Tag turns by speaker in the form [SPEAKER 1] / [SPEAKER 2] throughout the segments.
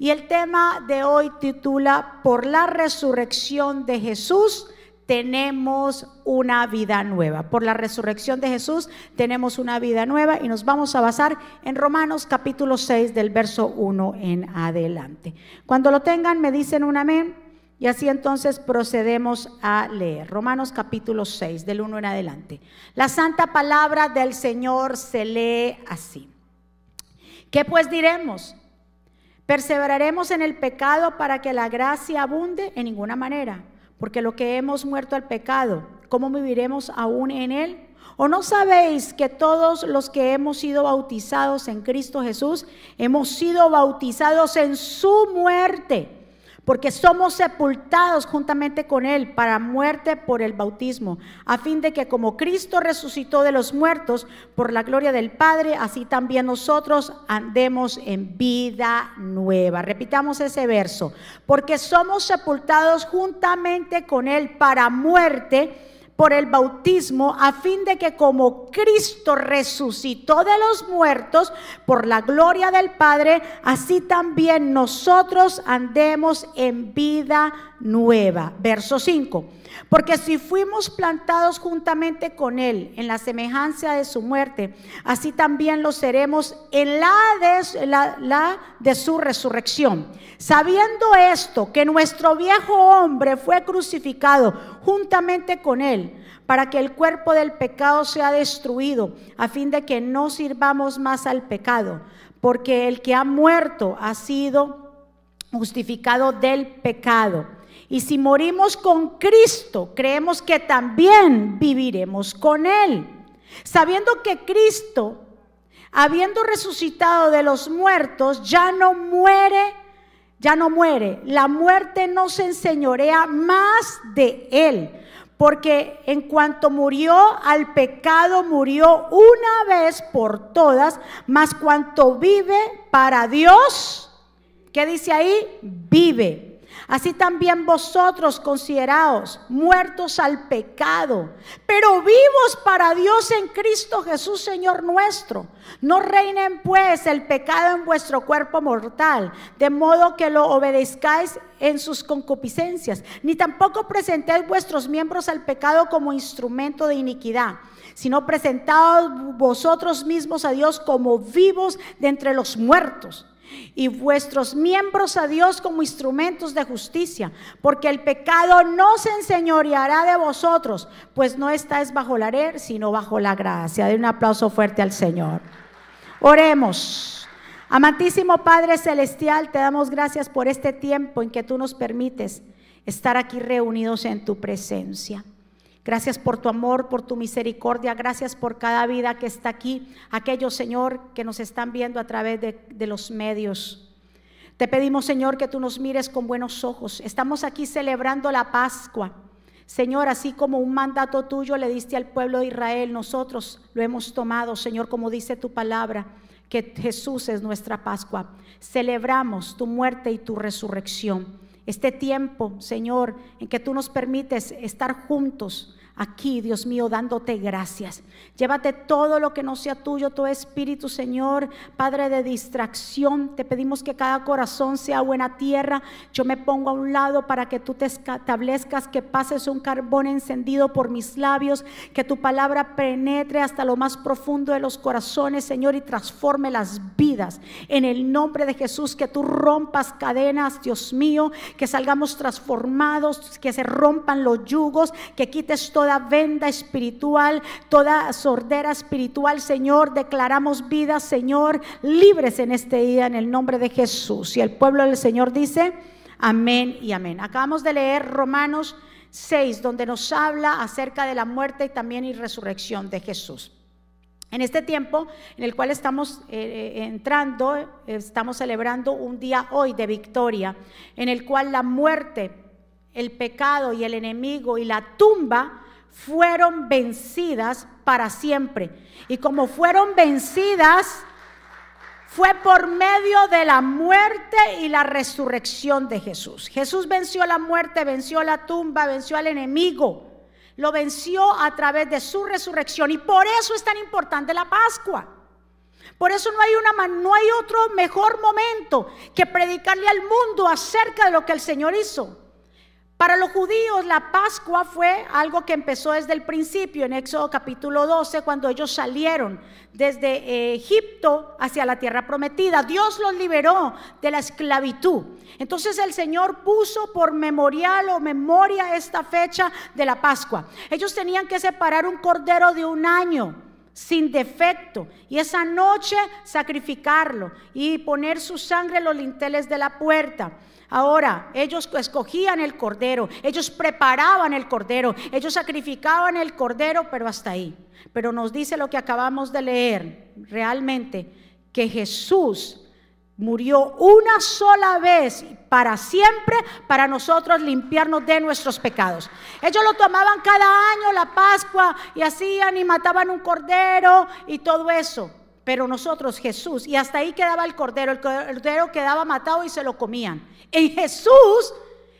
[SPEAKER 1] Y el tema de hoy titula Por la resurrección de Jesús tenemos una vida nueva. Por la resurrección de Jesús tenemos una vida nueva y nos vamos a basar en Romanos capítulo 6 del verso 1 en adelante. Cuando lo tengan me dicen un amén y así entonces procedemos a leer. Romanos capítulo 6 del 1 en adelante. La santa palabra del Señor se lee así. ¿Qué pues diremos? ¿Perseveraremos en el pecado para que la gracia abunde? En ninguna manera porque lo que hemos muerto al pecado, ¿cómo viviremos aún en él? ¿O no sabéis que todos los que hemos sido bautizados en Cristo Jesús, hemos sido bautizados en su muerte? Porque somos sepultados juntamente con Él para muerte por el bautismo, a fin de que como Cristo resucitó de los muertos por la gloria del Padre, así también nosotros andemos en vida nueva. Repitamos ese verso, porque somos sepultados juntamente con Él para muerte por el bautismo, a fin de que como Cristo resucitó de los muertos por la gloria del Padre, así también nosotros andemos en vida nueva. Verso 5. Porque si fuimos plantados juntamente con Él en la semejanza de su muerte, así también lo seremos en la de, la de su resurrección. Sabiendo esto, que nuestro viejo hombre fue crucificado juntamente con Él, para que el cuerpo del pecado sea destruido, a fin de que no sirvamos más al pecado, porque el que ha muerto ha sido justificado del pecado. Y si morimos con Cristo, creemos que también viviremos con Él. Sabiendo que Cristo, habiendo resucitado de los muertos, ya no muere, ya no muere. La muerte no se enseñorea más de Él. Porque en cuanto murió al pecado, murió una vez por todas, mas cuanto vive para Dios, ¿qué dice ahí? Vive. Así también vosotros consideraos muertos al pecado, pero vivos para Dios en Cristo Jesús, Señor nuestro. No reinen pues el pecado en vuestro cuerpo mortal, de modo que lo obedezcáis en sus concupiscencias, ni tampoco presentéis vuestros miembros al pecado como instrumento de iniquidad sino presentaos vosotros mismos a Dios como vivos de entre los muertos y vuestros miembros a Dios como instrumentos de justicia, porque el pecado no se enseñoreará de vosotros, pues no estáis bajo la ley, sino bajo la gracia. De un aplauso fuerte al Señor. Oremos. Amantísimo Padre Celestial, te damos gracias por este tiempo en que tú nos permites estar aquí reunidos en tu presencia. Gracias por tu amor, por tu misericordia. Gracias por cada vida que está aquí. Aquellos, Señor, que nos están viendo a través de, los medios. Te pedimos, Señor, que tú nos mires con buenos ojos. Estamos aquí celebrando la Pascua. Señor, así como un mandato tuyo le diste al pueblo de Israel, nosotros lo hemos tomado, Señor, como dice tu palabra, que Jesús es nuestra Pascua. Celebramos tu muerte y tu resurrección. Este tiempo, Señor, en que tú nos permites estar juntos aquí, Dios mío, dándote gracias. Llévate todo lo que no sea tuyo, tu espíritu, Señor, Padre de distracción. Te pedimos que cada corazón sea buena tierra. Yo me pongo a un lado para que tú te establezcas, que pases un carbón encendido por mis labios, que tu palabra penetre hasta lo más profundo de los corazones, Señor, y transforme las vidas. En el nombre de Jesús, que tú rompas cadenas, Dios mío, que salgamos transformados, que se rompan los yugos, que quites toda venda espiritual, toda sordera espiritual, Señor. Declaramos vida, Señor, libres en este día en el nombre de Jesús. Y el pueblo del Señor dice, amén y amén. Acabamos de leer Romanos 6, donde nos habla acerca de la muerte y también y resurrección de Jesús. En este tiempo en el cual estamos eh, eh, entrando, estamos celebrando un día hoy de victoria, en el cual la muerte, el pecado y el enemigo y la tumba fueron vencidas para siempre. Y como fueron vencidas, fue por medio de la muerte y la resurrección de Jesús. Jesús venció la muerte, venció la tumba, venció al enemigo. Lo venció a través de su resurrección. Y por eso es tan importante la Pascua. Por eso no hay, una, no hay otro mejor momento que predicarle al mundo acerca de lo que el Señor hizo. Para los judíos la Pascua fue algo que empezó desde el principio, en Éxodo capítulo 12, cuando ellos salieron desde eh, Egipto hacia la tierra prometida. Dios los liberó de la esclavitud. Entonces el Señor puso por memorial o memoria esta fecha de la Pascua. Ellos tenían que separar un cordero de un año sin defecto y esa noche sacrificarlo y poner su sangre en los linteles de la puerta. Ahora, ellos escogían el cordero, ellos preparaban el cordero, ellos sacrificaban el cordero, pero hasta ahí. Pero nos dice lo que acabamos de leer, realmente, que Jesús murió una sola vez para siempre para nosotros limpiarnos de nuestros pecados. Ellos lo tomaban cada año, la Pascua, y hacían y mataban un cordero y todo eso. Pero nosotros, Jesús, y hasta ahí quedaba el cordero, el cordero quedaba matado y se lo comían. En Jesús,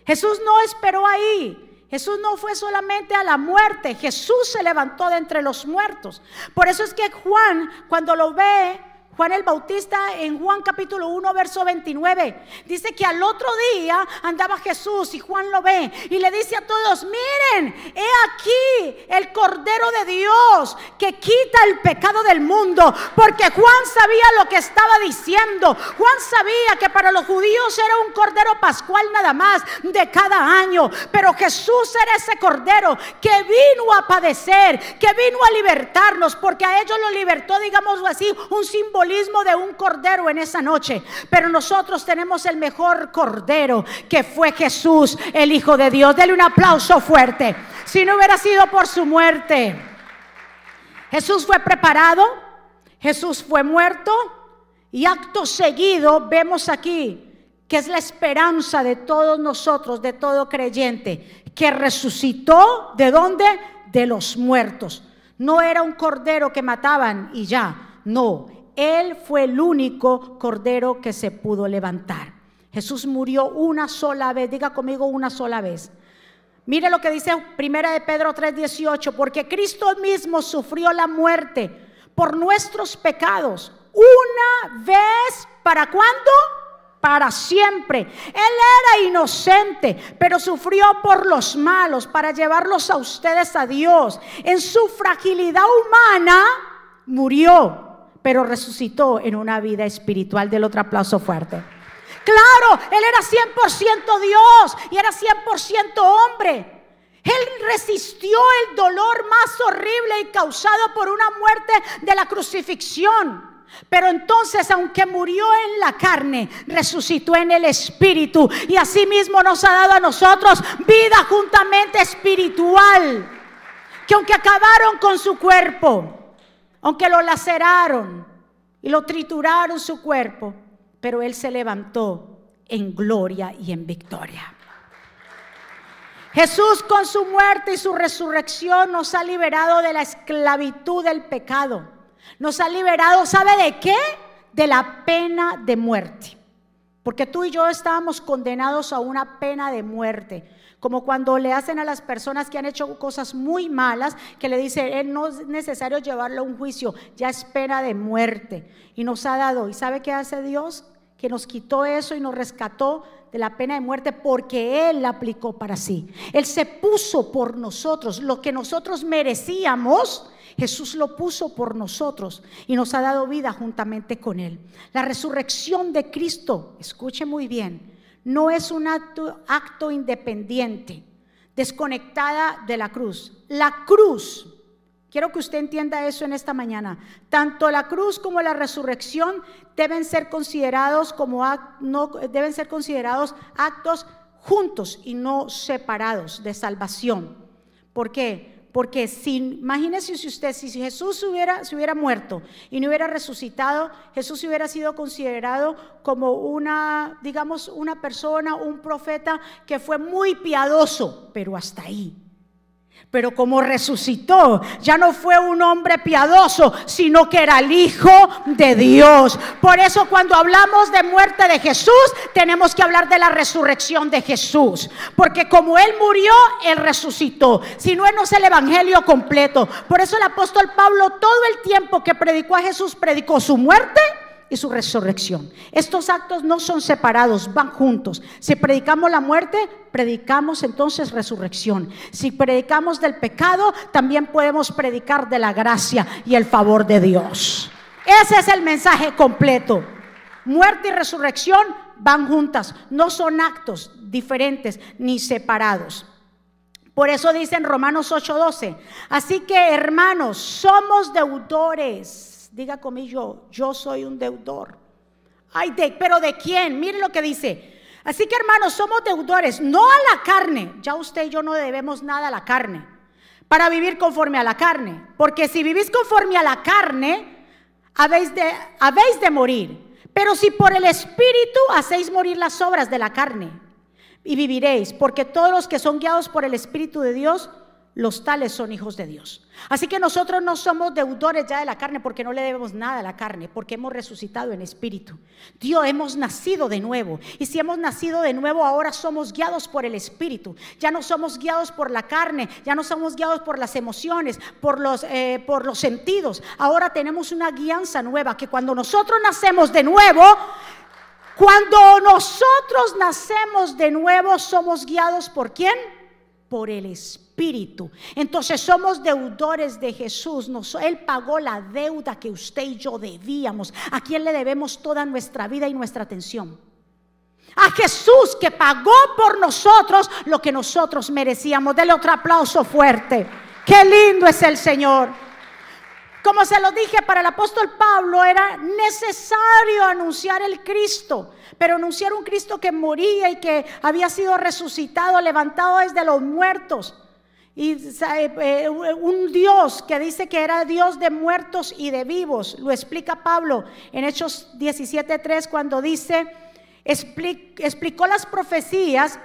[SPEAKER 1] Jesús no esperó ahí. Jesús no fue solamente a la muerte, Jesús se levantó de entre los muertos. Por eso es que Juan, cuando lo ve, Juan el Bautista en Juan capítulo 1, verso 29, dice que al otro día andaba Jesús y Juan lo ve y le dice a todos, miren, he aquí el Cordero de Dios que quita el pecado del mundo, porque Juan sabía lo que estaba diciendo. Juan sabía que para los judíos era un Cordero pascual nada más de cada año, pero Jesús era ese Cordero que vino a padecer, que vino a libertarnos, porque a ellos lo libertó, digamos así, un símbolo de un cordero en esa noche, pero nosotros tenemos el mejor cordero que fue Jesús, el Hijo de Dios. Dele un aplauso fuerte. Si no hubiera sido por su muerte, Jesús fue preparado, Jesús fue muerto y acto seguido vemos aquí que es la esperanza de todos nosotros, de todo creyente, que resucitó de dónde? De los muertos. No era un cordero que mataban y ya, no, él fue el único cordero que se pudo levantar. Jesús murió una sola vez, diga conmigo una sola vez. Mire lo que dice Primera de Pedro 3:18, porque Cristo mismo sufrió la muerte por nuestros pecados una vez, ¿para cuándo? Para siempre. Él era inocente, pero sufrió por los malos para llevarlos a ustedes a Dios. En su fragilidad humana murió pero resucitó en una vida espiritual. Del otro aplauso fuerte. Claro, Él era 100% Dios y era 100% hombre. Él resistió el dolor más horrible y causado por una muerte de la crucifixión. Pero entonces, aunque murió en la carne, resucitó en el espíritu y asimismo nos ha dado a nosotros vida juntamente espiritual. Que aunque acabaron con su cuerpo, aunque lo laceraron y lo trituraron su cuerpo, pero Él se levantó en gloria y en victoria. Jesús con su muerte y su resurrección nos ha liberado de la esclavitud del pecado. Nos ha liberado, ¿sabe de qué? De la pena de muerte. Porque tú y yo estábamos condenados a una pena de muerte como cuando le hacen a las personas que han hecho cosas muy malas, que le dice, él no es necesario llevarlo a un juicio, ya es pena de muerte. Y nos ha dado, ¿y sabe qué hace Dios? Que nos quitó eso y nos rescató de la pena de muerte porque Él la aplicó para sí. Él se puso por nosotros, lo que nosotros merecíamos. Jesús lo puso por nosotros y nos ha dado vida juntamente con Él. La resurrección de Cristo, escuche muy bien, no es un acto, independiente, desconectada de la cruz. La cruz, quiero que usted entienda eso en esta mañana, tanto la cruz como la resurrección deben ser considerados como no, deben ser considerados actos juntos y no separados de salvación. ¿Por qué? Porque si, imagínese si usted, si Jesús hubiera, se hubiera muerto y no hubiera resucitado, Jesús hubiera sido considerado como una, digamos, una persona, un profeta que fue muy piadoso, pero hasta ahí. Pero como resucitó, ya no fue un hombre piadoso, sino que era el Hijo de Dios. Por eso cuando hablamos de muerte de Jesús, tenemos que hablar de la resurrección de Jesús. Porque como Él murió, Él resucitó. Si no, no es el Evangelio completo. Por eso el apóstol Pablo todo el tiempo que predicó a Jesús, predicó su muerte y su resurrección. Estos actos no son separados, van juntos. Si predicamos la muerte, predicamos entonces resurrección. Si predicamos del pecado, también podemos predicar de la gracia y el favor de Dios. Ese es el mensaje completo. Muerte y resurrección van juntas, no son actos diferentes ni separados. Por eso dice en Romanos 8:12, así que hermanos, somos deudores Diga conmigo, yo soy un deudor. Ay, de, pero ¿de quién? Mire lo que dice. Así que hermanos, somos deudores, no a la carne. Ya usted y yo no debemos nada a la carne para vivir conforme a la carne. Porque si vivís conforme a la carne, habéis de, habéis de morir. Pero si por el Espíritu hacéis morir las obras de la carne, y viviréis, porque todos los que son guiados por el Espíritu de Dios, los tales son hijos de Dios. Así que nosotros no somos deudores ya de la carne porque no le debemos nada a la carne, porque hemos resucitado en espíritu. Dios, hemos nacido de nuevo. Y si hemos nacido de nuevo, ahora somos guiados por el espíritu. Ya no somos guiados por la carne, ya no somos guiados por las emociones, por los, eh, por los sentidos. Ahora tenemos una guianza nueva que cuando nosotros nacemos de nuevo, cuando nosotros nacemos de nuevo, somos guiados por quién? Por el espíritu espíritu. Entonces somos deudores de Jesús. él pagó la deuda que usted y yo debíamos. ¿A quién le debemos toda nuestra vida y nuestra atención? A Jesús que pagó por nosotros lo que nosotros merecíamos. Dele otro aplauso fuerte. Qué lindo es el Señor. Como se lo dije para el apóstol Pablo, era necesario anunciar el Cristo, pero anunciar un Cristo que moría y que había sido resucitado, levantado desde los muertos. Y eh, un Dios que dice que era Dios de muertos y de vivos, lo explica Pablo en Hechos 17.3 cuando dice, explicó las profecías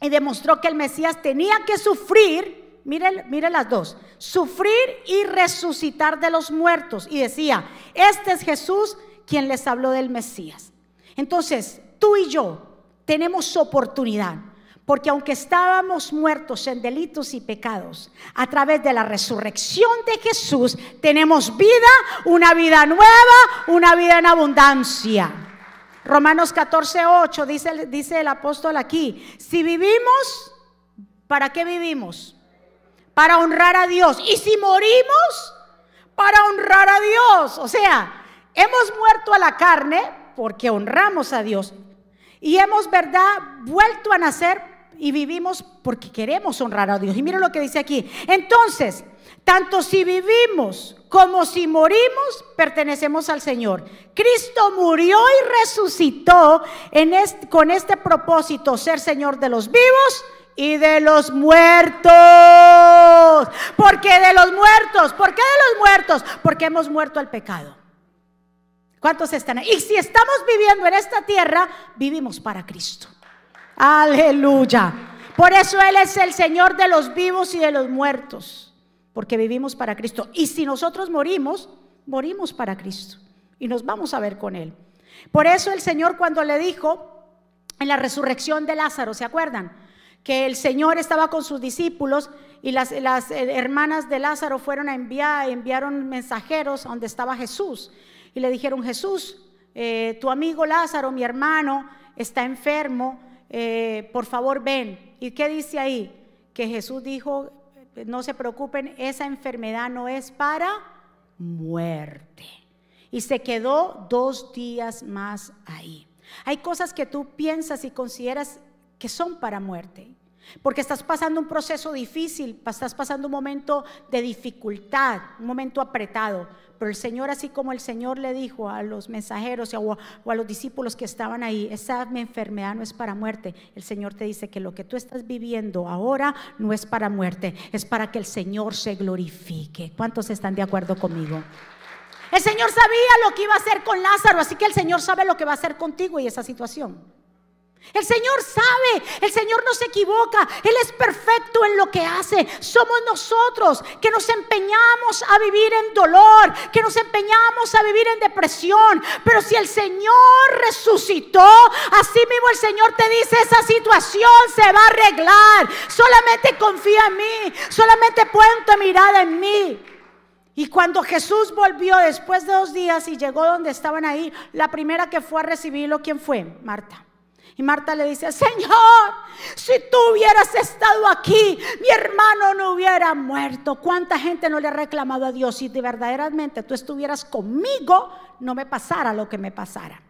[SPEAKER 1] y demostró que el Mesías tenía que sufrir, mire, mire las dos, sufrir y resucitar de los muertos. Y decía, este es Jesús quien les habló del Mesías. Entonces, tú y yo tenemos oportunidad porque aunque estábamos muertos en delitos y pecados, a través de la resurrección de Jesús tenemos vida, una vida nueva, una vida en abundancia. Romanos 14, 8 dice, dice el apóstol aquí, si vivimos, ¿para qué vivimos? Para honrar a Dios. Y si morimos, para honrar a Dios. O sea, hemos muerto a la carne porque honramos a Dios. Y hemos, ¿verdad?, vuelto a nacer y vivimos porque queremos honrar a Dios. Y mira lo que dice aquí. Entonces, tanto si vivimos como si morimos, pertenecemos al Señor. Cristo murió y resucitó con este propósito, ser Señor de los vivos y de los muertos. Porque de los muertos, ¿por qué de los muertos? Porque hemos muerto al pecado. ¿Cuántos están ahí? Y si estamos viviendo en esta tierra, vivimos para Cristo. Aleluya. Por eso Él es el Señor de los vivos y de los muertos, porque vivimos para Cristo. Y si nosotros morimos, morimos para Cristo y nos vamos a ver con Él. Por eso el Señor cuando le dijo en la resurrección de Lázaro, ¿se acuerdan? Que el Señor estaba con sus discípulos y las, eh, hermanas de Lázaro fueron a enviar, enviaron mensajeros donde estaba Jesús. Y le dijeron, Jesús, eh, tu amigo Lázaro, mi hermano, está enfermo eh, por favor ven. ¿Y qué dice ahí? Que Jesús dijo, no se preocupen, esa enfermedad no es para muerte. Y se quedó dos días más ahí. Hay cosas que tú piensas y consideras que son para muerte. Porque estás pasando un proceso difícil, estás pasando un momento de dificultad, un momento apretado. Pero el Señor, así como el Señor le dijo a los mensajeros o a, los discípulos que estaban ahí, esa enfermedad no es para muerte. El Señor te dice que lo que tú estás viviendo ahora no es para muerte, es para que el Señor se glorifique. ¿Cuántos están de acuerdo conmigo? El Señor sabía lo que iba a hacer con Lázaro, así que el Señor sabe lo que va a hacer contigo y esa situación. El Señor sabe, el Señor no se equivoca, Él es perfecto en lo que hace. Somos nosotros que nos empeñamos a vivir en dolor, que nos empeñamos a vivir en depresión. Pero si el Señor resucitó, así mismo el Señor te dice, esa situación se va a arreglar. Solamente confía en mí, solamente pon tu mirada en mí. Y cuando Jesús volvió después de dos días y llegó donde estaban ahí, la primera que fue a recibirlo, ¿quién fue? Marta. Y Marta le dice, Señor, si tú hubieras estado aquí, mi hermano no hubiera muerto. ¿Cuánta gente no le ha reclamado a Dios si de verdaderamente tú estuvieras conmigo, no me pasara lo que me pasara?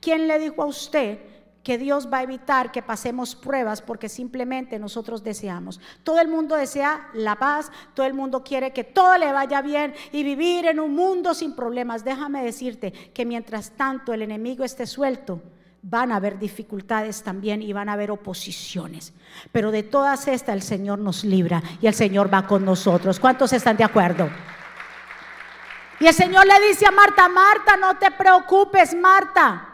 [SPEAKER 1] ¿Quién le dijo a usted que Dios va a evitar que pasemos pruebas porque simplemente nosotros deseamos. Todo el mundo desea la paz, todo el mundo quiere que todo le vaya bien y vivir en un mundo sin problemas. Déjame decirte que mientras tanto el enemigo esté suelto, van a haber dificultades también y van a haber oposiciones. Pero de todas estas el Señor nos libra y el Señor va con nosotros. ¿Cuántos están de acuerdo? Y el Señor le dice a Marta, Marta, no te preocupes, Marta.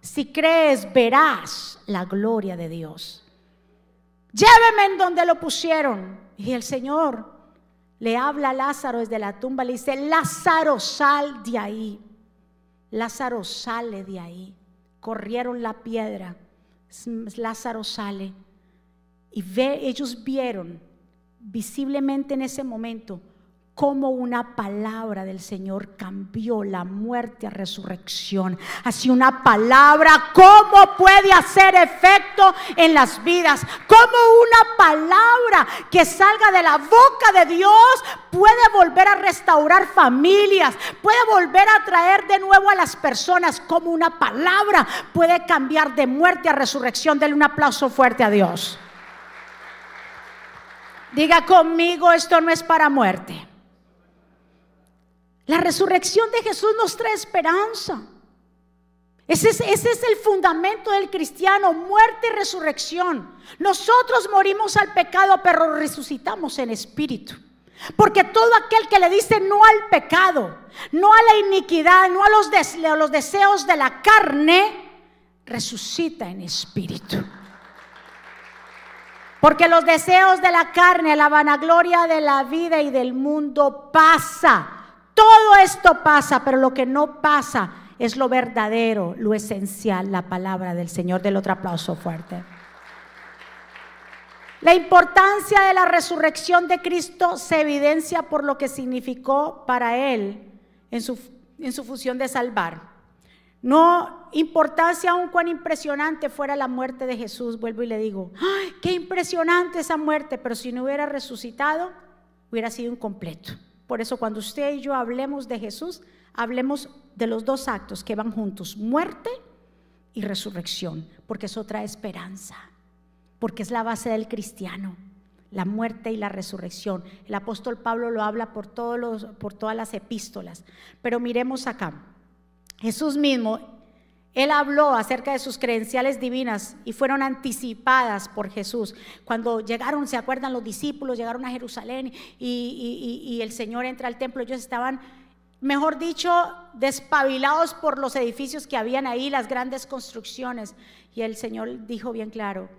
[SPEAKER 1] Si crees, verás la gloria de Dios. Lléveme en donde lo pusieron. Y el Señor le habla a Lázaro desde la tumba, le dice, Lázaro, sal de ahí. Lázaro sale de ahí corrieron la piedra. Lázaro sale y ve, ellos vieron visiblemente en ese momento cómo una palabra del Señor cambió la muerte a resurrección. Así una palabra, ¿cómo puede hacer efecto en las vidas? ¿Cómo una palabra que salga de la boca de Dios puede volver a restaurar familias, puede volver a traer de nuevo a las personas? Como una palabra puede cambiar de muerte a resurrección. Denle un aplauso fuerte a Dios. Diga conmigo, esto no es para muerte. La resurrección de Jesús nos trae esperanza. Ese es, el fundamento del cristiano, muerte y resurrección. Nosotros morimos al pecado, pero resucitamos en espíritu. Porque todo aquel que le dice no al pecado, no a la iniquidad, no a los, a los deseos de la carne, resucita en espíritu. Porque los deseos de la carne, la vanagloria de la vida y del mundo pasa todo esto pasa, pero lo que no pasa es lo verdadero, lo esencial, la palabra del Señor. Del otro aplauso fuerte. La importancia de la resurrección de Cristo se evidencia por lo que significó para Él en su, en su función de salvar. No importancia aún cuán impresionante fuera la muerte de Jesús, vuelvo y le digo, ¡ay, qué impresionante esa muerte! Pero si no hubiera resucitado, hubiera sido incompleto. Por eso cuando usted y yo hablemos de Jesús, hablemos de los dos actos que van juntos, muerte y resurrección, porque es otra esperanza, porque es la base del cristiano, la muerte y la resurrección. El apóstol Pablo lo habla por, todos los, por todas las epístolas, pero miremos acá. Jesús mismo él habló acerca de sus credenciales divinas y fueron anticipadas por Jesús. Cuando llegaron, se acuerdan los discípulos, llegaron a Jerusalén y, el Señor entra al templo, ellos estaban, mejor dicho, despabilados por los edificios que habían ahí, las grandes construcciones. Y el Señor dijo bien claro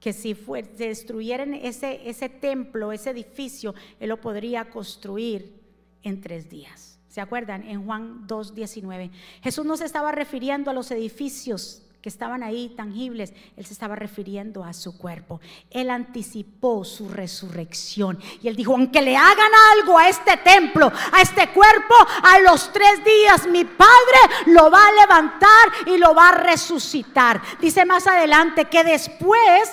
[SPEAKER 1] que si destruyeran ese, ese templo, ese edificio, Él lo podría construir en tres días. ¿Se acuerdan? En Juan 2.19. Jesús no se estaba refiriendo a los edificios que estaban ahí tangibles, Él se estaba refiriendo a su cuerpo. Él anticipó su resurrección. Y Él dijo, aunque le hagan algo a este templo, a este cuerpo, a los tres días mi Padre lo va a levantar y lo va a resucitar. Dice más adelante que después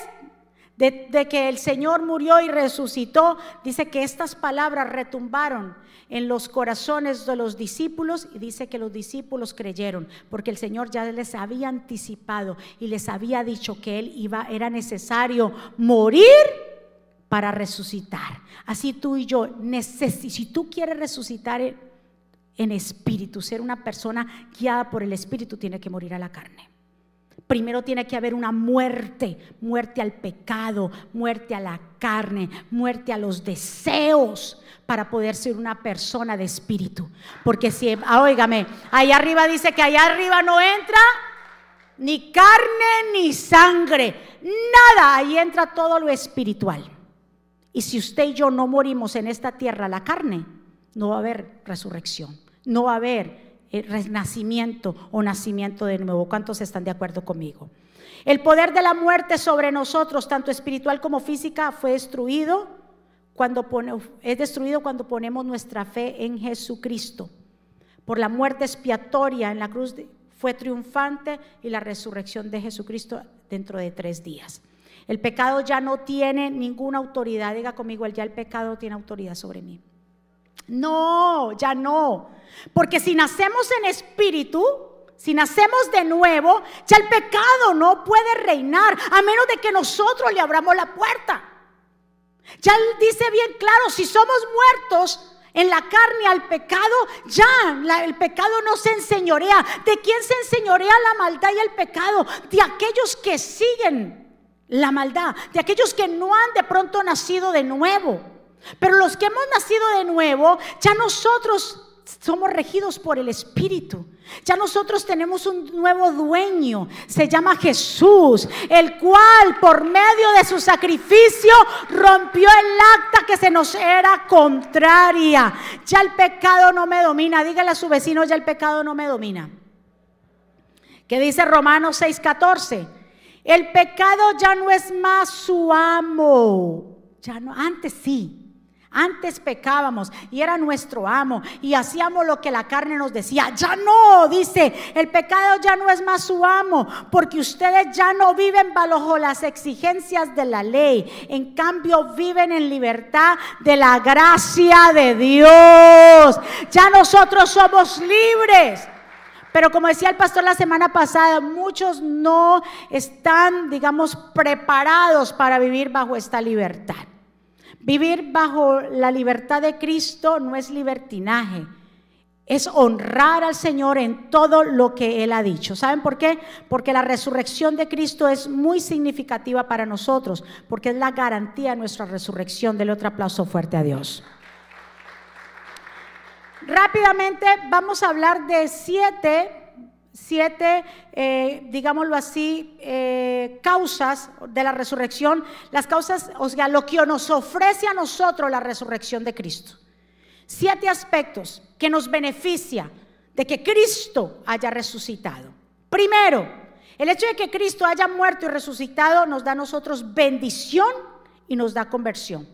[SPEAKER 1] de, que el Señor murió y resucitó, dice que estas palabras retumbaron en los corazones de los discípulos y dice que los discípulos creyeron porque el Señor ya les había anticipado y les había dicho que él iba era necesario morir para resucitar. Así tú y yo si tú quieres resucitar en espíritu, ser una persona guiada por el espíritu tiene que morir a la carne. Primero tiene que haber una muerte, muerte al pecado, muerte a la carne, muerte a los deseos para poder ser una persona de espíritu. Porque si, ah, óigame, ahí arriba dice que allá arriba no entra ni carne ni sangre, nada, ahí entra todo lo espiritual. Y si usted y yo no morimos en esta tierra, la carne, no va a haber resurrección, no va a haber eh, renacimiento o nacimiento de nuevo. ¿Cuántos están de acuerdo conmigo? El poder de la muerte sobre nosotros, tanto espiritual como física, fue destruido cuando es destruido cuando ponemos nuestra fe en Jesucristo. Por la muerte expiatoria en la cruz fue triunfante y la resurrección de Jesucristo dentro de tres días. El pecado ya no tiene ninguna autoridad. Diga conmigo, ya el pecado tiene autoridad sobre mí. No, ya no. Porque si nacemos en espíritu, si nacemos de nuevo, ya el pecado no puede reinar a menos de que nosotros le abramos la puerta. Ya dice bien claro, si somos muertos en la carne al pecado, ya el pecado no se enseñorea. ¿De quién se enseñorea la maldad y el pecado? De aquellos que siguen la maldad, de aquellos que no han de pronto nacido de nuevo. Pero los que hemos nacido de nuevo, ya nosotros somos regidos por el Espíritu. Ya nosotros tenemos un nuevo dueño, se llama Jesús, el cual por medio de su sacrificio rompió el acta que se nos era contraria. Ya el pecado no me domina. Dígale a su vecino, ya el pecado no me domina. ¿Qué dice Romanos 6:14? El pecado ya no es más su amo. Ya no, antes sí. Antes pecábamos y era nuestro amo y hacíamos lo que la carne nos decía. Ya no, dice, el pecado ya no es más su amo, porque ustedes ya no viven bajo las exigencias de la ley. En cambio, viven en libertad de la gracia de Dios. Ya nosotros somos libres. Pero como decía el pastor la semana pasada, muchos no están, digamos, preparados para vivir bajo esta libertad. Vivir bajo la libertad de Cristo no es libertinaje, es honrar al Señor en todo lo que Él ha dicho. ¿Saben por qué? Porque la resurrección de Cristo es muy significativa para nosotros, porque es la garantía de nuestra resurrección. Dele otro aplauso fuerte a Dios. Rápidamente vamos a hablar de siete siete, eh, digámoslo así, eh, causas de la resurrección, las causas, o sea, lo que nos ofrece a nosotros la resurrección de Cristo. Siete aspectos que nos beneficia de que Cristo haya resucitado. Primero, el hecho de que Cristo haya muerto y resucitado nos da a nosotros bendición y nos da conversión.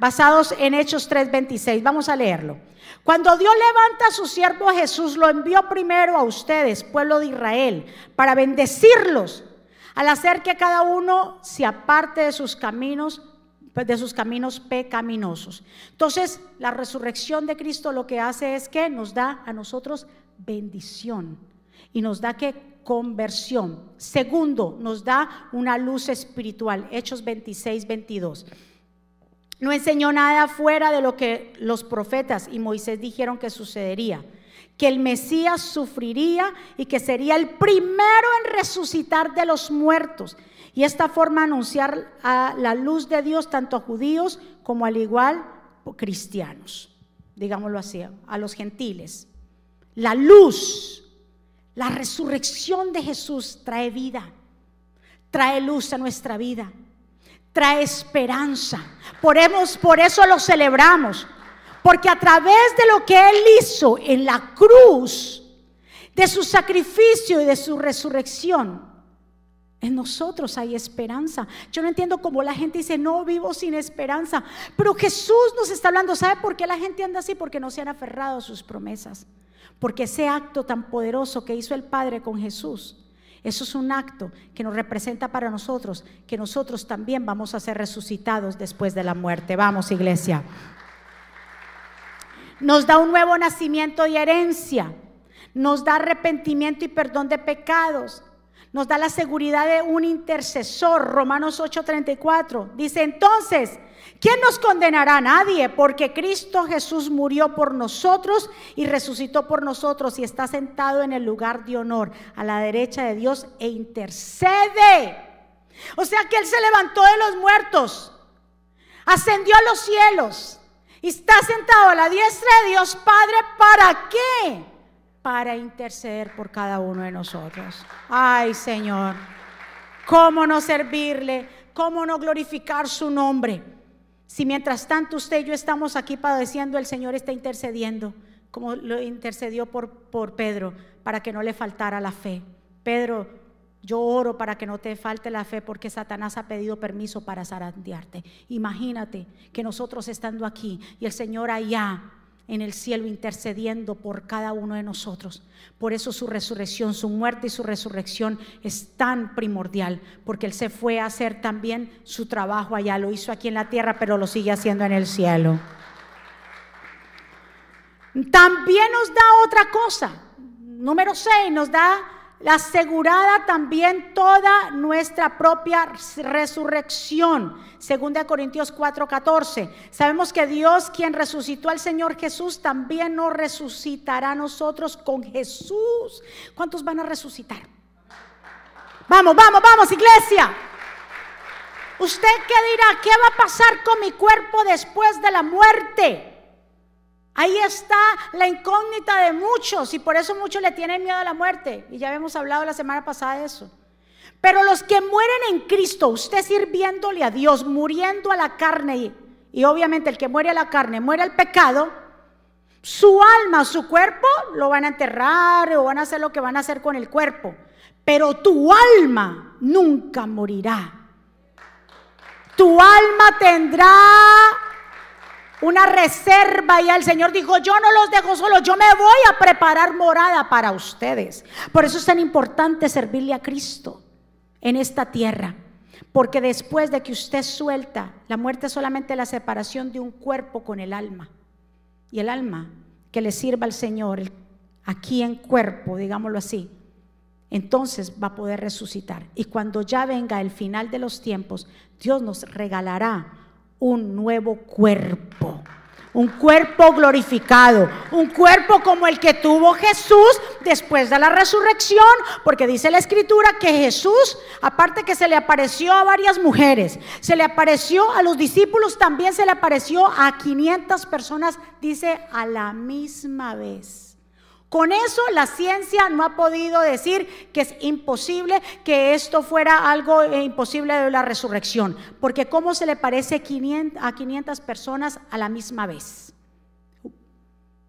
[SPEAKER 1] Basados en Hechos 3:26, vamos a leerlo. Cuando Dios levanta a su siervo Jesús, lo envió primero a ustedes, pueblo de Israel, para bendecirlos, al hacer que cada uno se aparte de sus caminos, de sus caminos pecaminosos. Entonces, la resurrección de Cristo lo que hace es que nos da a nosotros bendición y nos da que conversión. Segundo, nos da una luz espiritual. Hechos 26, 22. No enseñó nada fuera de lo que los profetas y Moisés dijeron que sucedería. Que el Mesías sufriría y que sería el primero en resucitar de los muertos. Y esta forma anunciar a la luz de Dios tanto a judíos como al igual cristianos, digámoslo así, a los gentiles. La luz, la resurrección de Jesús trae vida, trae luz a nuestra vida trae esperanza. Por eso, lo celebramos. Porque a través de lo que Él hizo en la cruz, de su sacrificio y de su resurrección, en nosotros hay esperanza. Yo no entiendo cómo la gente dice, no vivo sin esperanza. Pero Jesús nos está hablando. ¿Sabe por qué la gente anda así? Porque no se han aferrado a sus promesas. Porque ese acto tan poderoso que hizo el Padre con Jesús eso es un acto que nos representa para nosotros, que nosotros también vamos a ser resucitados después de la muerte. Vamos, iglesia. Nos da un nuevo nacimiento y herencia. Nos da arrepentimiento y perdón de pecados. Nos da la seguridad de un intercesor. Romanos 8:34 dice entonces, ¿Quién nos condenará? Nadie, porque Cristo Jesús murió por nosotros y resucitó por nosotros y está sentado en el lugar de honor a la derecha de Dios e intercede. O sea que Él se levantó de los muertos, ascendió a los cielos y está sentado a la diestra de Dios Padre. ¿Para qué? Para interceder por cada uno de nosotros. Ay, Señor, ¿cómo no servirle? ¿Cómo no glorificar su nombre? Si mientras tanto usted y yo estamos aquí padeciendo, el Señor está intercediendo, como lo intercedió por, por Pedro, para que no le faltara la fe. Pedro, yo oro para que no te falte la fe porque Satanás ha pedido permiso para zarandearte. Imagínate que nosotros estando aquí y el Señor allá en el cielo intercediendo por cada uno de nosotros. Por eso su resurrección, su muerte y su resurrección es tan primordial, porque Él se fue a hacer también su trabajo allá, lo hizo aquí en la tierra, pero lo sigue haciendo en el cielo. También nos da otra cosa. Número 6 nos da asegurada también toda nuestra propia resurrección. Segunda Corintios 4:14. Sabemos que Dios, quien resucitó al Señor Jesús, también nos resucitará a nosotros con Jesús. ¿Cuántos van a resucitar? Vamos, vamos, vamos, iglesia. ¿Usted qué dirá? ¿Qué va a pasar con mi cuerpo después de la muerte? Ahí está la incógnita de muchos y por eso muchos le tienen miedo a la muerte. Y ya habíamos hablado la semana pasada de eso. Pero los que mueren en Cristo, usted sirviéndole a Dios, muriendo a la carne, y, y obviamente el que muere a la carne, muere al pecado, su alma, su cuerpo, lo van a enterrar o van a hacer lo que van a hacer con el cuerpo. Pero tu alma nunca morirá. Tu alma tendrá una reserva y el Señor dijo, yo no los dejo solos, yo me voy a preparar morada para ustedes. Por eso es tan importante servirle a Cristo en esta tierra. Porque después de que usted suelta, la muerte es solamente la separación de un cuerpo con el alma. Y el alma que le sirva al Señor aquí en cuerpo, digámoslo así, entonces va a poder resucitar. Y cuando ya venga el final de los tiempos, Dios nos regalará un nuevo cuerpo. Un cuerpo glorificado, un cuerpo como el que tuvo Jesús después de la resurrección, porque dice la escritura que Jesús, aparte que se le apareció a varias mujeres, se le apareció a los discípulos, también se le apareció a 500 personas, dice a la misma vez. Con eso la ciencia no ha podido decir que es imposible que esto fuera algo eh, imposible de la resurrección, porque ¿cómo se le parece a 500 personas a la misma vez?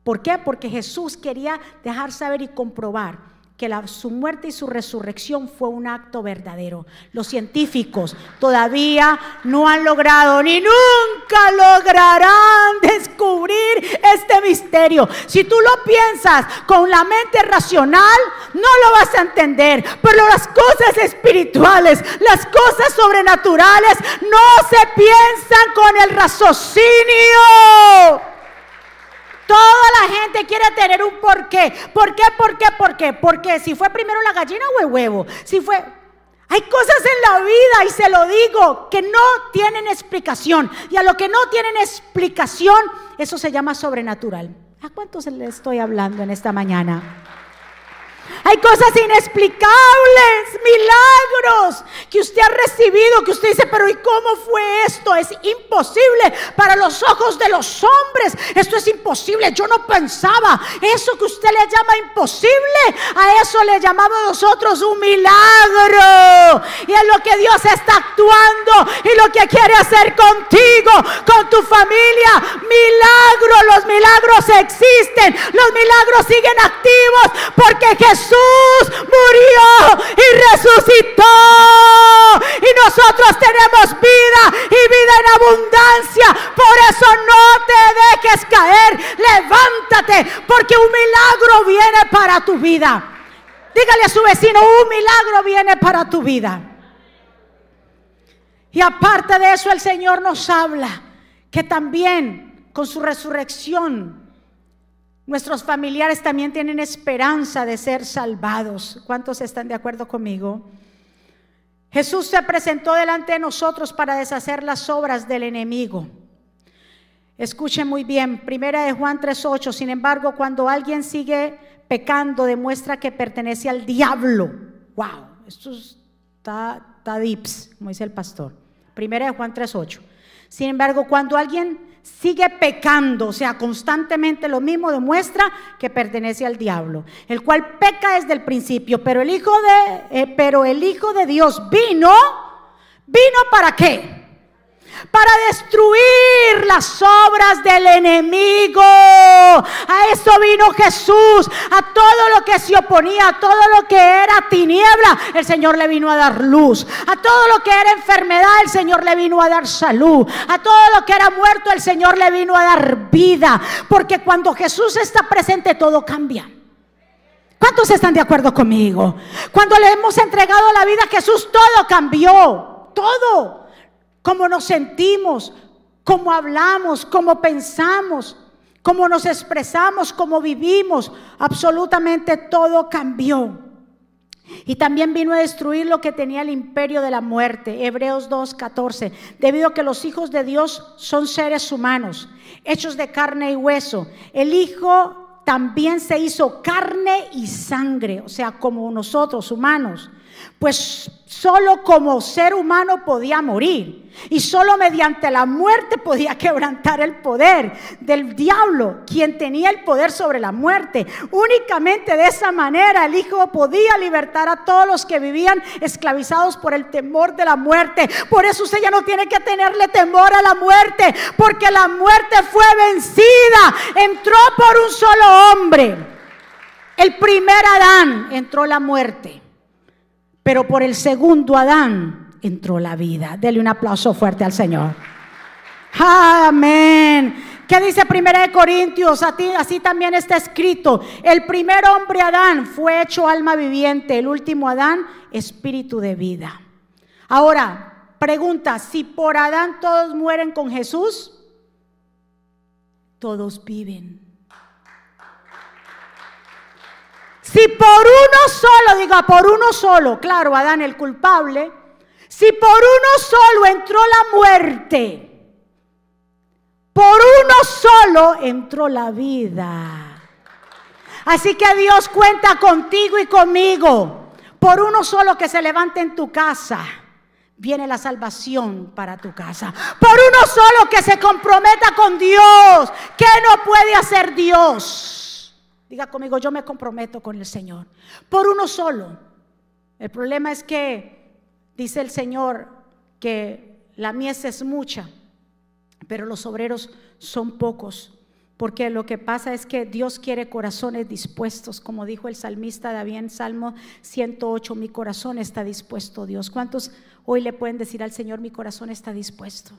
[SPEAKER 1] ¿Por qué? Porque Jesús quería dejar saber y comprobar que su muerte y su resurrección fue un acto verdadero. Los científicos todavía no han logrado ni nunca lograrán descubrir este misterio. Si tú lo piensas con la mente racional, no lo vas a entender. Pero las cosas espirituales, las cosas sobrenaturales, no se piensan con el raciocinio. Toda la gente quiere tener un porqué. ¿Por qué? ¿Por qué? ¿Por qué? Porque si fue primero la gallina o el huevo. Si fue... Hay cosas en la vida, y se lo digo, que no tienen explicación. Y a lo que no tienen explicación, eso se llama sobrenatural. ¿A cuántos le estoy hablando en esta mañana? Hay cosas inexplicables, milagros que usted ha recibido, que usted dice, pero ¿y cómo fue esto? Es imposible para los ojos de los hombres. Esto es imposible. Yo no pensaba. Eso que usted le llama imposible, a eso le llamamos nosotros un milagro. Y es lo que Dios está actuando y lo que quiere hacer contigo, con tu familia. Milagros, los milagros existen. Los milagros siguen activos porque Jesús Jesús murió y resucitó. Y nosotros tenemos vida y vida en abundancia. Por eso no te dejes caer. Levántate porque un milagro viene para tu vida. Dígale a su vecino, un milagro viene para tu vida. Y aparte de eso, el Señor nos habla que también con su resurrección Nuestros familiares también tienen esperanza de ser salvados. ¿Cuántos están de acuerdo conmigo? Jesús se presentó delante de nosotros para deshacer las obras del enemigo. Escuchen muy bien, primera de Juan 3:8, sin embargo, cuando alguien sigue pecando demuestra que pertenece al diablo. Wow, esto está, está dips, como dice el pastor. Primera de Juan 3:8. Sin embargo, cuando alguien sigue pecando, o sea, constantemente lo mismo, demuestra que pertenece al diablo, el cual peca desde el principio, pero el Hijo de, eh, pero el Hijo de Dios vino, vino para qué? Para destruir las obras del enemigo. A eso vino Jesús, a todo lo que se oponía, a todo lo que era tiniebla, el Señor le vino a dar luz. A todo lo que era enfermedad, el Señor le vino a dar salud. A todo lo que era muerto, el Señor le vino a dar vida. Porque cuando Jesús está presente, todo cambia. ¿Cuántos están de acuerdo conmigo? Cuando le hemos entregado la vida a Jesús, todo cambió. Todo cómo nos sentimos, cómo hablamos, cómo pensamos, cómo nos expresamos, cómo vivimos. Absolutamente todo cambió. Y también vino a destruir lo que tenía el imperio de la muerte, Hebreos 2:14, debido a que los hijos de Dios son seres humanos, hechos de carne y hueso. El Hijo también se hizo carne y sangre, o sea, como nosotros humanos pues solo como ser humano podía morir y solo mediante la muerte podía quebrantar el poder del diablo, quien tenía el poder sobre la muerte. Únicamente de esa manera el Hijo podía libertar a todos los que vivían esclavizados por el temor de la muerte. Por eso usted ya no tiene que tenerle temor a la muerte, porque la muerte fue vencida, entró por un solo hombre. El primer Adán entró la muerte. Pero por el segundo Adán entró la vida. Dele un aplauso fuerte al Señor. Amén. ¿Qué dice Primera de Corintios? Así también está escrito. El primer hombre Adán fue hecho alma viviente, el último Adán espíritu de vida. Ahora, pregunta, si por Adán todos mueren con Jesús, todos viven. Si por uno solo, diga por uno solo, claro, Adán el culpable, si por uno solo entró la muerte, por uno solo entró la vida. Así que Dios cuenta contigo y conmigo. Por uno solo que se levante en tu casa, viene la salvación para tu casa. Por uno solo que se comprometa con Dios, ¿qué no puede hacer Dios? Diga conmigo, yo me comprometo con el Señor. Por uno solo. El problema es que dice el Señor que la mies es mucha, pero los obreros son pocos. Porque lo que pasa es que Dios quiere corazones dispuestos, como dijo el salmista David en Salmo 108, mi corazón está dispuesto, Dios. ¿Cuántos hoy le pueden decir al Señor, mi corazón está dispuesto?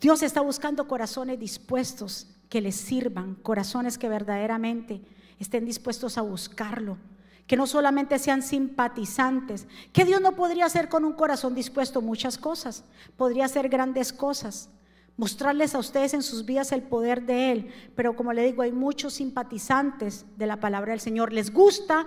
[SPEAKER 1] Dios está buscando corazones dispuestos que les sirvan, corazones que verdaderamente estén dispuestos a buscarlo, que no solamente sean simpatizantes, que Dios no podría hacer con un corazón dispuesto muchas cosas, podría hacer grandes cosas, mostrarles a ustedes en sus vidas el poder de Él, pero como le digo, hay muchos simpatizantes de la palabra del Señor, les gusta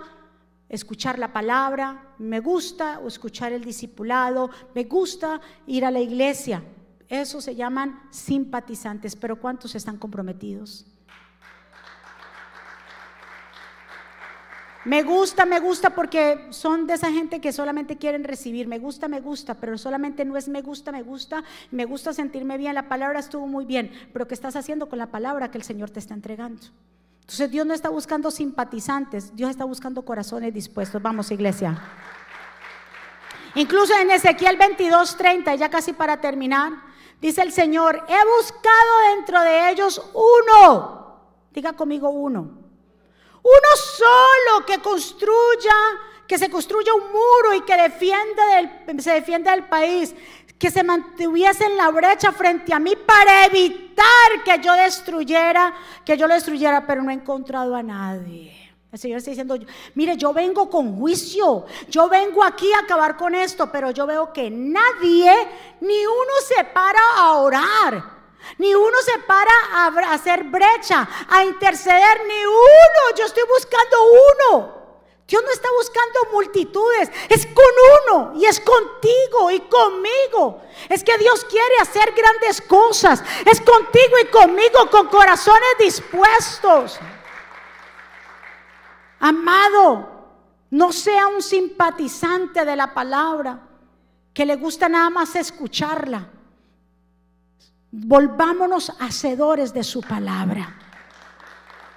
[SPEAKER 1] escuchar la palabra, me gusta escuchar el discipulado, me gusta ir a la iglesia, eso se llaman simpatizantes, pero ¿cuántos están comprometidos? Me gusta, me gusta porque son de esa gente que solamente quieren recibir. Me gusta, me gusta, pero solamente no es me gusta, me gusta, me gusta sentirme bien. La palabra estuvo muy bien, pero ¿qué estás haciendo con la palabra que el Señor te está entregando? Entonces Dios no está buscando simpatizantes, Dios está buscando corazones dispuestos. Vamos, iglesia. Incluso en Ezequiel 22:30, ya casi para terminar, Dice el Señor, he buscado dentro de ellos uno. Diga conmigo uno. Uno solo que construya, que se construya un muro y que defienda se defienda del país. Que se mantuviese en la brecha frente a mí para evitar que yo destruyera, que yo lo destruyera, pero no he encontrado a nadie. El Señor está diciendo, mire, yo vengo con juicio, yo vengo aquí a acabar con esto, pero yo veo que nadie, ni uno se para a orar, ni uno se para a hacer brecha, a interceder, ni uno, yo estoy buscando uno. Dios no está buscando multitudes, es con uno y es contigo y conmigo. Es que Dios quiere hacer grandes cosas, es contigo y conmigo con corazones dispuestos. Amado, no sea un simpatizante de la palabra, que le gusta nada más escucharla. Volvámonos hacedores de su palabra.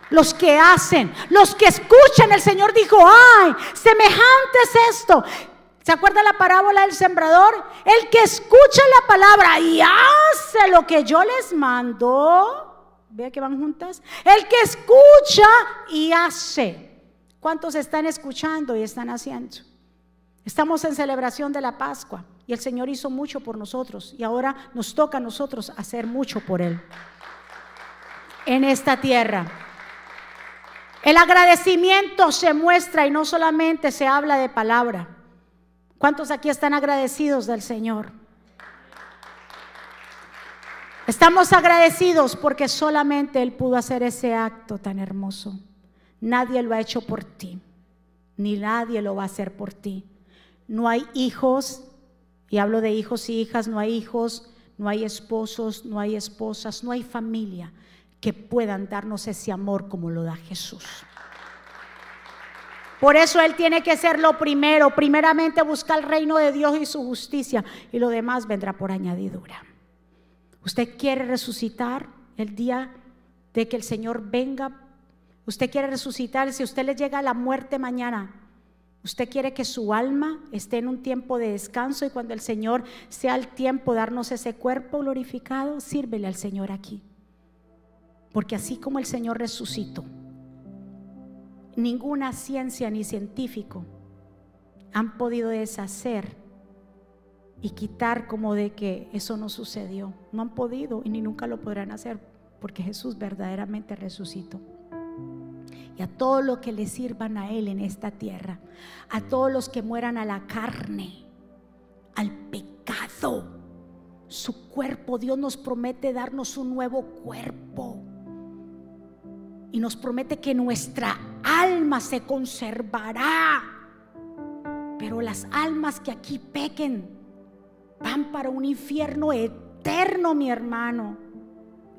[SPEAKER 1] Los que hacen, los que escuchan, el Señor dijo, ay, semejante es esto. ¿Se acuerda la parábola del sembrador? El que escucha la palabra y hace lo que yo les mando. Vea que van juntas. El que escucha y hace. ¿Cuántos están escuchando y están haciendo? Estamos en celebración de la Pascua y el Señor hizo mucho por nosotros y ahora nos toca a nosotros hacer mucho por Él en esta tierra. El agradecimiento se muestra y no solamente se habla de palabra. ¿Cuántos aquí están agradecidos del Señor? Estamos agradecidos porque solamente Él pudo hacer ese acto tan hermoso. Nadie lo ha hecho por ti, ni nadie lo va a hacer por ti. No hay hijos, y hablo de hijos y hijas, no hay hijos, no hay esposos, no hay esposas, no hay familia que puedan darnos ese amor como lo da Jesús. Por eso Él tiene que ser lo primero, primeramente buscar el reino de Dios y su justicia y lo demás vendrá por añadidura. ¿Usted quiere resucitar el día de que el Señor venga? ¿Usted quiere resucitar? Si usted le llega a la muerte mañana, ¿usted quiere que su alma esté en un tiempo de descanso y cuando el Señor sea el tiempo de darnos ese cuerpo glorificado? Sírvele al Señor aquí. Porque así como el Señor resucitó, ninguna ciencia ni científico han podido deshacer y quitar como de que eso no sucedió. No han podido y ni nunca lo podrán hacer porque Jesús verdaderamente resucitó. Y a todos los que le sirvan a Él en esta tierra, a todos los que mueran a la carne, al pecado, su cuerpo, Dios nos promete darnos un nuevo cuerpo y nos promete que nuestra alma se conservará. Pero las almas que aquí pequen van para un infierno eterno, mi hermano.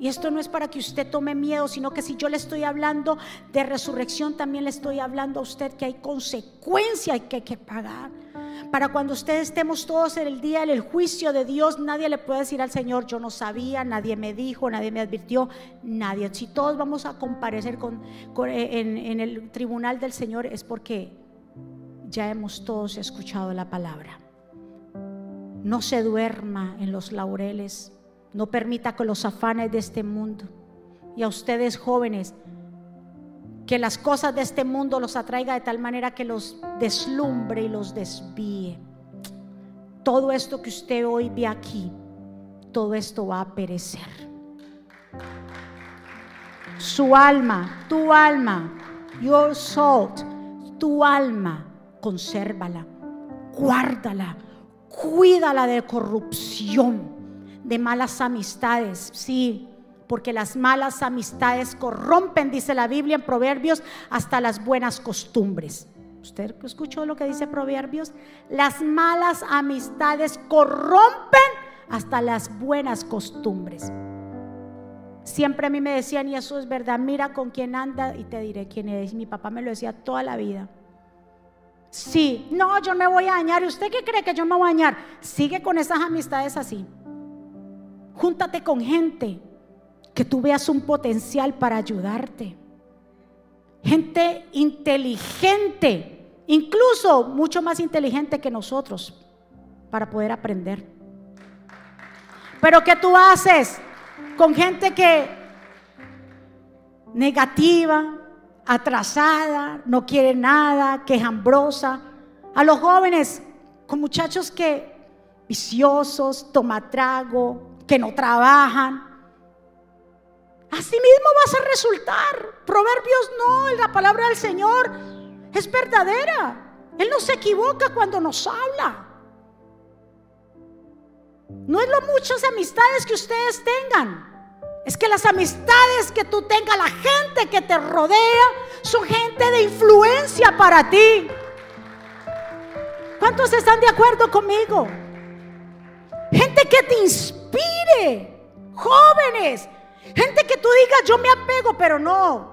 [SPEAKER 1] Y esto no es para que usted tome miedo, sino que si yo le estoy hablando de resurrección, también le estoy hablando a usted que hay consecuencias que hay que pagar. Para cuando ustedes estemos todos en el día del juicio de Dios, nadie le puede decir al Señor, yo no sabía, nadie me dijo, nadie me advirtió, nadie. Si todos vamos a comparecer eh, en el tribunal del Señor es porque ya hemos todos escuchado la palabra. No se duerma en los laureles no permita que los afanes de este mundo y a ustedes jóvenes, que las cosas de este mundo los atraiga de tal manera que los deslumbre y los desvíe. Todo esto que usted hoy ve aquí, todo esto va a perecer. Su alma, tu alma, your soul, tu alma, consérvala, guárdala, cuídala de corrupción de malas amistades, sí, porque las malas amistades corrompen, dice la Biblia en Proverbios, hasta las buenas costumbres. ¿Usted escuchó lo que dice Proverbios? Las malas amistades corrompen hasta las buenas costumbres. Siempre a mí me decían, y eso es verdad, mira con quién anda y te diré quién es. Mi papá me lo decía toda la vida. Sí, no, yo me voy a dañar. ¿Y usted qué cree que yo me voy a dañar? Sigue con esas amistades así. Júntate con gente que tú veas un potencial para ayudarte. Gente inteligente, incluso mucho más inteligente que nosotros, para poder aprender. Pero ¿qué tú haces con gente que negativa, atrasada, no quiere nada, que es hambrosa? A los jóvenes, con muchachos que viciosos, tomatrago, que no trabajan. Así mismo vas a resultar. Proverbios no, la palabra del Señor es verdadera. Él no se equivoca cuando nos habla. No es lo muchas amistades que ustedes tengan. Es que las amistades que tú tengas, la gente que te rodea, son gente de influencia para ti. ¿Cuántos están de acuerdo conmigo? Gente que te inspire. Jóvenes. Gente que tú digas, yo me apego, pero no.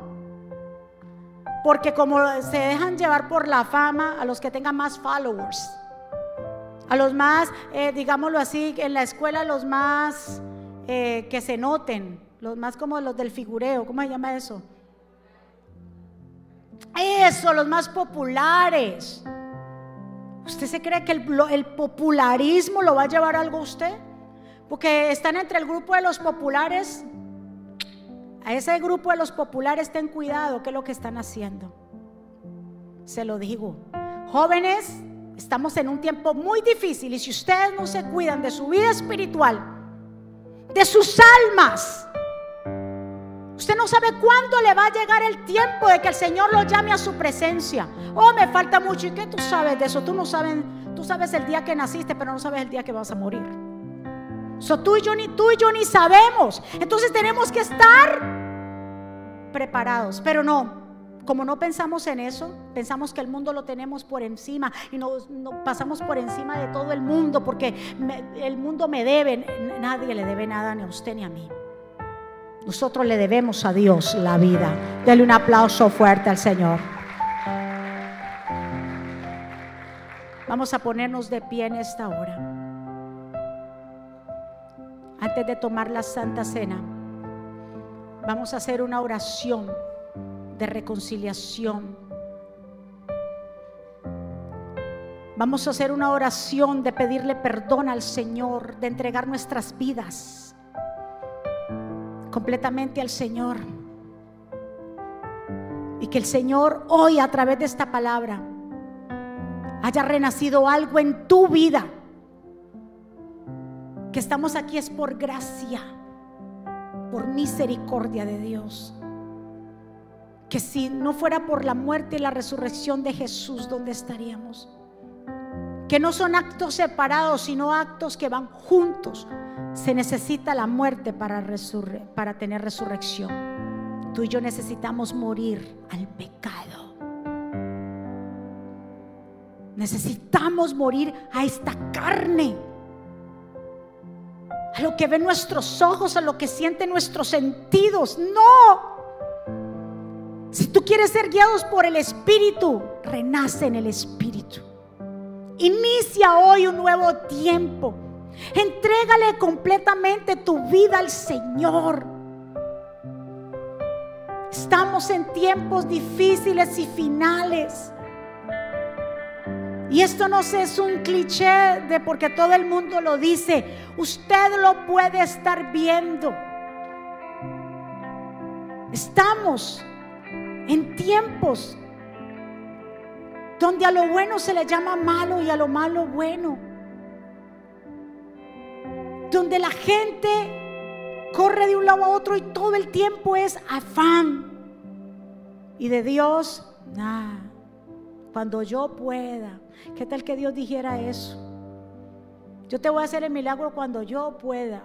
[SPEAKER 1] Porque como se dejan llevar por la fama a los que tengan más followers. A los más, eh, digámoslo así, en la escuela los más eh, que se noten, los más como los del figureo, ¿cómo se llama eso? Eso, los más populares. ¿Usted se cree que el, el, popularismo lo va a llevar algo a usted? Porque están entre el grupo de los populares. A ese grupo de los populares ten cuidado, ¿qué es lo que están haciendo? Se lo digo. Jóvenes, estamos en un tiempo muy difícil y si ustedes no se cuidan de su vida espiritual, de sus almas, Usted no sabe cuándo le va a llegar el tiempo de que el Señor lo llame a su presencia. Oh, me falta mucho. ¿Y qué tú sabes de eso? Tú no sabes, tú sabes el día que naciste, pero no sabes el día que vas a morir. So, tú y yo ni tú y yo ni sabemos. Entonces tenemos que estar preparados, pero no. Como no pensamos en eso, pensamos que el mundo lo tenemos por encima y nos, pasamos por encima de todo el mundo porque el mundo me debe, nadie le debe nada ni a usted ni a mí. Nosotros le debemos a Dios la vida. Dele un aplauso fuerte al Señor. Vamos a ponernos de pie en esta hora. Antes de tomar la Santa Cena, vamos a hacer una oración de reconciliación. Vamos a hacer una oración de pedirle perdón al Señor, de entregar nuestras vidas completamente al Señor. Y que el Señor hoy a través de esta palabra haya renacido algo en tu vida. Que estamos aquí es por gracia, por misericordia de Dios. Que si no fuera por la muerte y la resurrección de Jesús, ¿dónde estaríamos? Que no son actos separados, sino actos que van juntos se necesita la muerte para, para tener resurrección. Tú y yo necesitamos morir al pecado. Necesitamos morir a esta carne. A lo que ven nuestros ojos, a lo que sienten nuestros sentidos. No. Si tú quieres ser guiados por el Espíritu, renace en el Espíritu. Inicia hoy un nuevo tiempo Entrégale completamente tu vida al Señor. Estamos en tiempos difíciles y finales. Y esto no es un cliché de porque todo el mundo lo dice. Usted lo puede estar viendo. Estamos en tiempos donde a lo bueno se le llama malo y a lo malo bueno donde la gente corre de un lado a otro y todo el tiempo es afán. Y de Dios, nada. Cuando yo pueda. ¿Qué tal que Dios dijera eso? Yo te voy a hacer el milagro cuando yo pueda.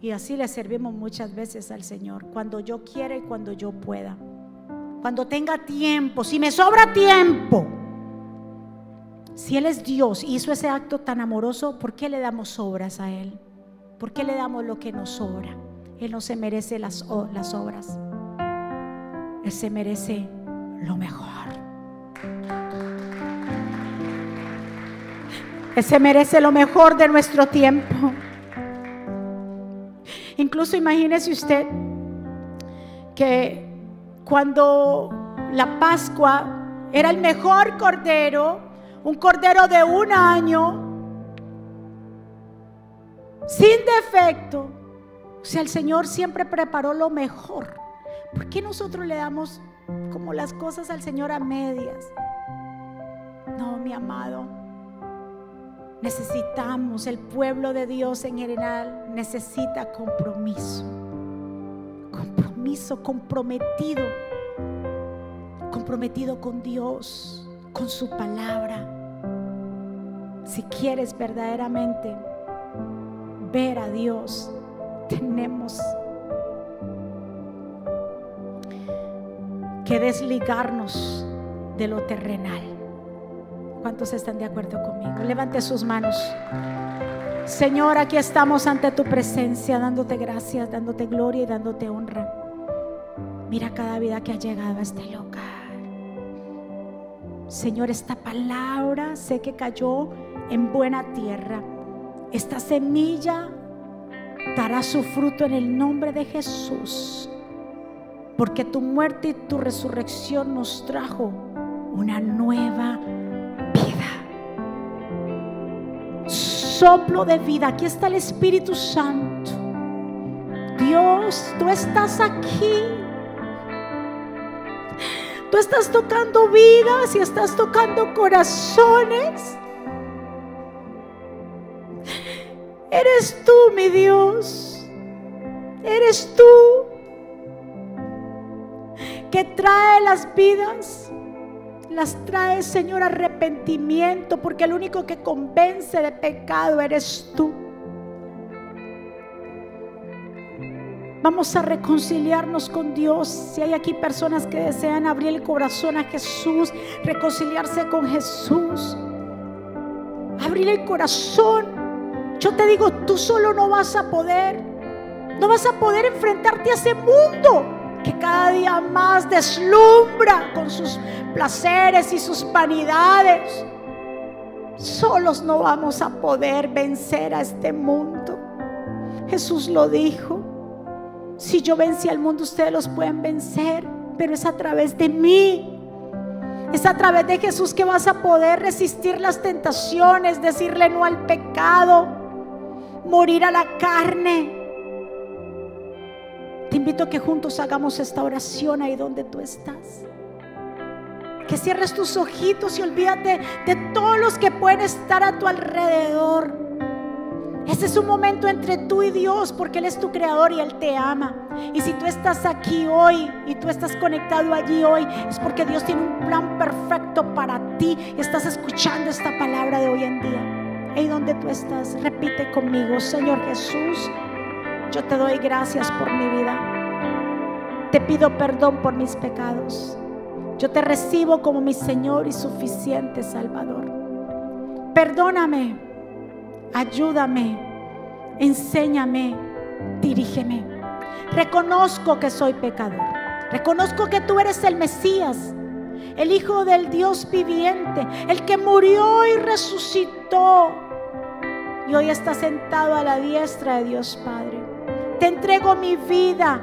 [SPEAKER 1] Y así le servimos muchas veces al Señor. Cuando yo quiera y cuando yo pueda. Cuando tenga tiempo. Si me sobra tiempo. Si Él es Dios hizo ese acto tan amoroso, ¿por qué le damos obras a Él? ¿Por qué le damos lo que nos sobra? Él no se merece las, las obras. Él se merece lo mejor. Él se merece lo mejor de nuestro tiempo. Incluso imagínese usted que cuando la Pascua era el mejor cordero, un cordero de un año, sin defecto. O sea, el Señor siempre preparó lo mejor. ¿Por qué nosotros le damos como las cosas al Señor a medias? No, mi amado. Necesitamos, el pueblo de Dios en general necesita compromiso. Compromiso, comprometido. Comprometido con Dios, con su palabra si quieres verdaderamente ver a Dios, tenemos que desligarnos de lo terrenal. ¿Cuántos están de acuerdo conmigo? Levante sus manos. Señor, aquí estamos ante tu presencia, dándote gracias, dándote gloria y dándote honra. Mira cada vida que ha llegado a este lugar. Señor, esta palabra sé que cayó en buena tierra. Esta semilla dará su fruto en el nombre de Jesús. Porque tu muerte y tu resurrección nos trajo una nueva Soplo de vida. Aquí está el Espíritu Santo. Dios, tú estás aquí. Tú estás tocando vidas y estás tocando corazones. Eres tú, mi Dios. Eres tú que trae las vidas. Las trae, Señor, arrepentimiento, porque el único que convence de pecado eres tú. Vamos a reconciliarnos con Dios. Si hay aquí personas que desean abrir el corazón a Jesús, reconciliarse con Jesús, abrir el corazón. Yo te digo, tú solo no vas a poder. No vas a poder enfrentarte a ese mundo que cada día más deslumbra con sus placeres y sus vanidades. Solos no vamos a poder vencer a este mundo. Jesús lo dijo. Si yo vencí al mundo, ustedes los pueden vencer, pero es a través de mí. Es a través de Jesús que vas a poder resistir las tentaciones, decirle no al pecado, morir a la carne. Te invito a que juntos hagamos esta oración ahí donde tú estás. Que cierres tus ojitos y olvídate de todos los que pueden estar a tu alrededor. Ese es un momento entre tú y Dios porque Él es tu creador y Él te ama. Y si tú estás aquí hoy y tú estás conectado allí hoy, es porque Dios tiene un plan perfecto para ti y estás escuchando esta palabra de hoy en día. Ahí donde tú estás, repite conmigo, Señor Jesús, yo te doy gracias por mi vida. Te pido perdón por mis pecados. Yo te recibo como mi Señor y suficiente Salvador. Perdóname ayúdame, enséñame, dirígeme. Reconozco que soy pecador. Reconozco que tú eres el Mesías, el Hijo del Dios viviente, el que murió y resucitó. Y hoy está sentado a la diestra de Dios Padre. Te entrego mi vida,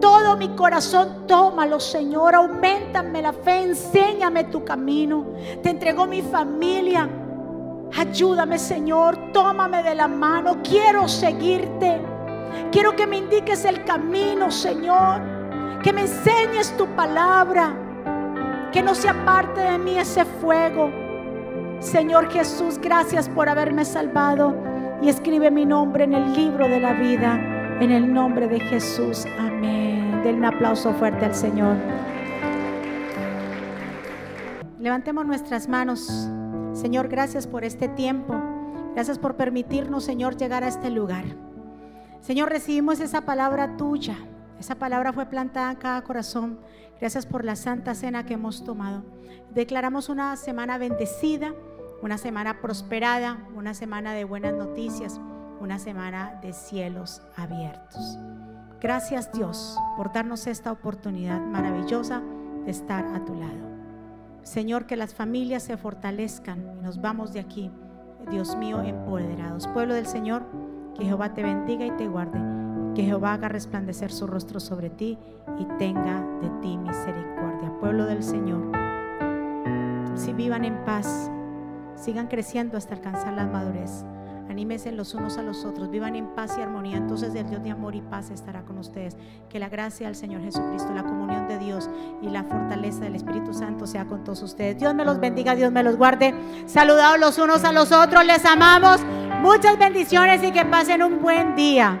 [SPEAKER 1] todo mi corazón, tómalo, Señor. Aumentame la fe, enséñame tu camino. Te entrego mi familia. Ayúdame, Señor, tómame de la mano. Quiero seguirte. Quiero que me indiques el camino, Señor. Que me enseñes tu palabra. Que no se aparte de mí ese fuego. Señor Jesús, gracias por haberme salvado. Y escribe mi nombre en el libro de la vida. En el nombre de Jesús. Amén. Denle un aplauso fuerte al Señor. Levantemos nuestras manos. Señor, gracias por este tiempo. Gracias por permitirnos, Señor, llegar a este lugar. Señor, recibimos esa palabra tuya. Esa palabra fue plantada en cada corazón. Gracias por la santa cena que hemos tomado. Declaramos una semana bendecida, una semana prosperada, una semana de buenas noticias, una semana de cielos abiertos. Gracias Dios por darnos esta oportunidad maravillosa de estar a tu lado. Señor, que las familias se fortalezcan y nos vamos de aquí, Dios mío, empoderados. Pueblo del Señor, que Jehová te bendiga y te guarde. Que Jehová haga resplandecer su rostro sobre ti y tenga de ti misericordia. Pueblo del Señor, si vivan en paz, sigan creciendo hasta alcanzar la madurez. Anímense los unos a los otros, vivan en paz y armonía. Entonces el Dios de amor y paz estará con ustedes. Que la gracia del Señor Jesucristo, la comunión de Dios y la fortaleza del Espíritu Santo sea con todos ustedes. Dios me los bendiga, Dios me los guarde. Saludados los unos a los otros, les amamos. Muchas bendiciones y que pasen un buen día.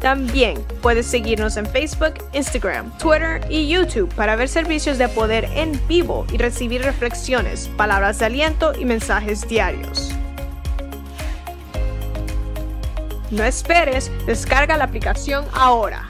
[SPEAKER 2] También puedes seguirnos en Facebook, Instagram, Twitter y YouTube para ver servicios de poder en vivo y recibir reflexiones, palabras de aliento y mensajes diarios. No esperes, descarga la aplicación ahora.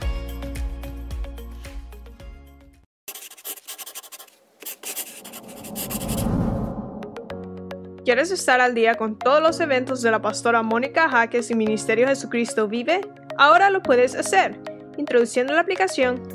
[SPEAKER 2] ¿Quieres estar al día con todos los eventos de la pastora Mónica Jaques y Ministerio Jesucristo Vive? Ahora lo puedes hacer introduciendo la aplicación